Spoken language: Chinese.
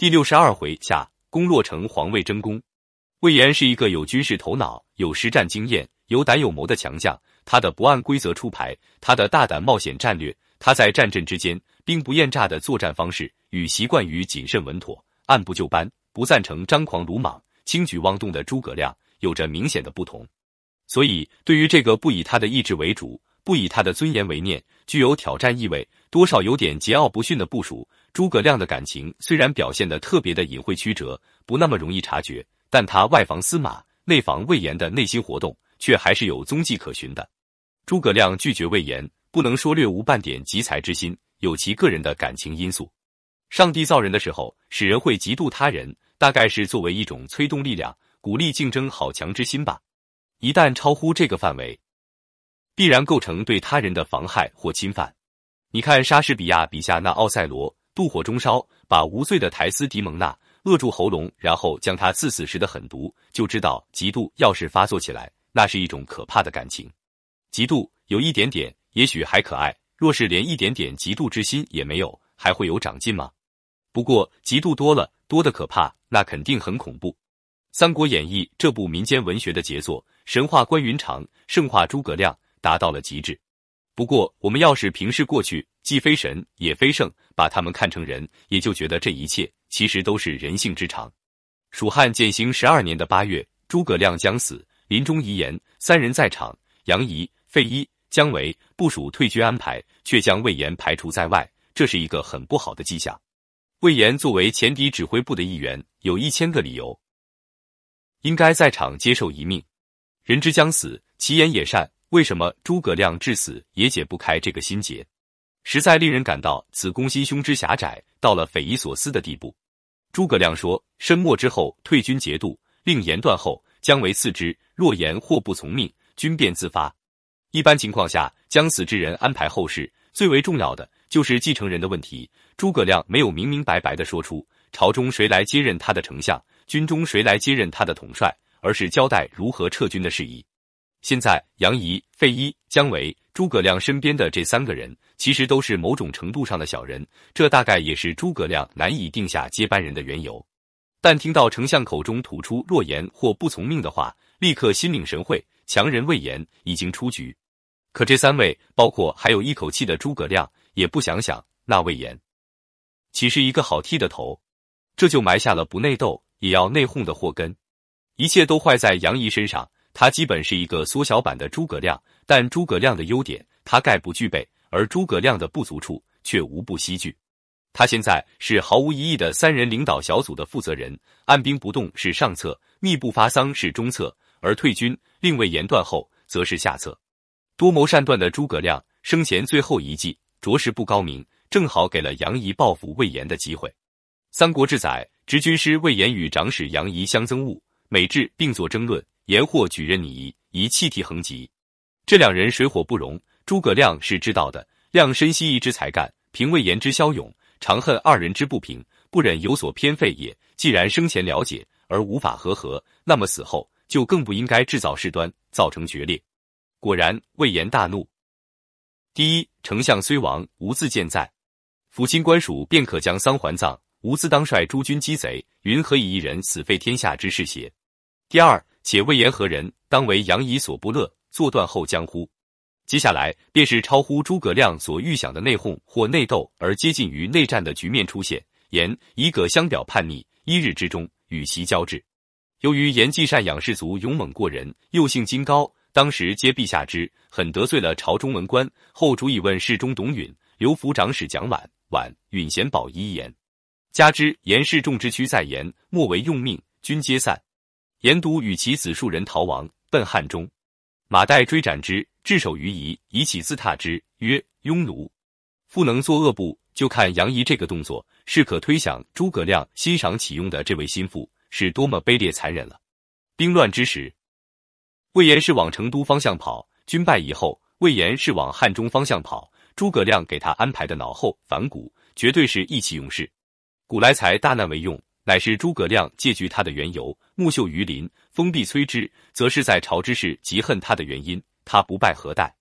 第六十二回下，攻洛城，皇位争功。魏延是一个有军事头脑、有实战经验、有胆有谋的强将。他的不按规则出牌，他的大胆冒险战略，他在战阵之间兵不厌诈的作战方式，与习惯于谨慎稳妥、按部就班、不赞成张狂鲁莽、轻举妄动的诸葛亮有着明显的不同。所以，对于这个不以他的意志为主、不以他的尊严为念、具有挑战意味、多少有点桀骜不驯的部署，诸葛亮的感情虽然表现得特别的隐晦曲折，不那么容易察觉，但他外防司马、内防魏延的内心活动，却还是有踪迹可循的。诸葛亮拒绝魏延，不能说略无半点集才之心，有其个人的感情因素。上帝造人的时候，使人会嫉妒他人，大概是作为一种催动力量，鼓励竞争好强之心吧。一旦超乎这个范围，必然构成对他人的妨害或侵犯。你看莎士比亚笔下那奥赛罗，妒火中烧，把无罪的苔丝狄蒙娜扼住喉咙，然后将她刺死时的狠毒，就知道嫉妒要是发作起来，那是一种可怕的感情。嫉妒有一点点，也许还可爱；若是连一点点嫉妒之心也没有，还会有长进吗？不过嫉妒多了，多的可怕，那肯定很恐怖。《三国演义》这部民间文学的杰作，神话关云长，圣化诸葛亮，达到了极致。不过，我们要是平视过去，既非神也非圣，把他们看成人，也就觉得这一切其实都是人性之常。蜀汉建兴十二年的八月，诸葛亮将死，临终遗言，三人在场：杨仪、费祎、姜维，部署退军安排，却将魏延排除在外，这是一个很不好的迹象。魏延作为前敌指挥部的一员，有一千个理由。应该在场接受一命，人之将死，其言也善。为什么诸葛亮至死也解不开这个心结？实在令人感到此公心胸之狭窄，到了匪夷所思的地步。诸葛亮说：“申末之后，退军节度，令言断后，姜维次之。若言或不从命，军便自发。”一般情况下，将死之人安排后事，最为重要的就是继承人的问题。诸葛亮没有明明白白的说出朝中谁来接任他的丞相。军中谁来接任他的统帅，而是交代如何撤军的事宜。现在杨仪、费祎、姜维、诸葛亮身边的这三个人，其实都是某种程度上的小人，这大概也是诸葛亮难以定下接班人的缘由。但听到丞相口中吐出若言或不从命的话，立刻心领神会，强人魏延已经出局。可这三位，包括还有一口气的诸葛亮，也不想想那魏延，岂是一个好剃的头？这就埋下了不内斗。也要内讧的祸根，一切都坏在杨仪身上。他基本是一个缩小版的诸葛亮，但诸葛亮的优点他概不具备，而诸葛亮的不足处却无不悉具。他现在是毫无疑义的三人领导小组的负责人，按兵不动是上策，密不发丧是中策，而退军令为言断后则是下策。多谋善断的诸葛亮生前最后一计着实不高明，正好给了杨仪报复魏延的机会。《三国志》载。执军师魏延与长史杨仪相憎恶，每至并作争论，言或举任拟仪，疑气体横极。这两人水火不容。诸葛亮是知道的，亮深悉一之才干，凭魏延之骁勇，常恨二人之不平，不忍有所偏废也。既然生前了解而无法和合，那么死后就更不应该制造事端，造成决裂。果然，魏延大怒。第一，丞相虽亡，无自健在，抚亲官署，便可将丧还葬。吾自当率诸军击贼，云何以一人死废天下之事邪？第二，且魏延何人？当为杨仪所不乐，坐断后江乎？接下来便是超乎诸葛亮所预想的内讧或内斗，而接近于内战的局面出现。言以葛相表叛逆，一日之中与其交质。由于言既善养士卒，勇猛过人，又性金高，当时皆陛下之，很得罪了朝中文官。后主以问侍中董允、刘府长史蒋琬、琬允贤保一言。加之严氏众之躯在严，莫为用命，均皆散。严独与其子数人逃亡，奔汉中。马岱追斩之，置首于夷，以起自踏之，曰：“庸奴，复能作恶不？”就看杨仪这个动作，是可推想诸葛亮欣赏启用的这位心腹是多么卑劣残忍了。兵乱之时，魏延是往成都方向跑；军败以后，魏延是往汉中方向跑。诸葛亮给他安排的脑后反骨，绝对是意气用事。古来才大难为用，乃是诸葛亮借据他的缘由。木秀于林，风必摧之，则是在朝之事极恨他的原因。他不败何待？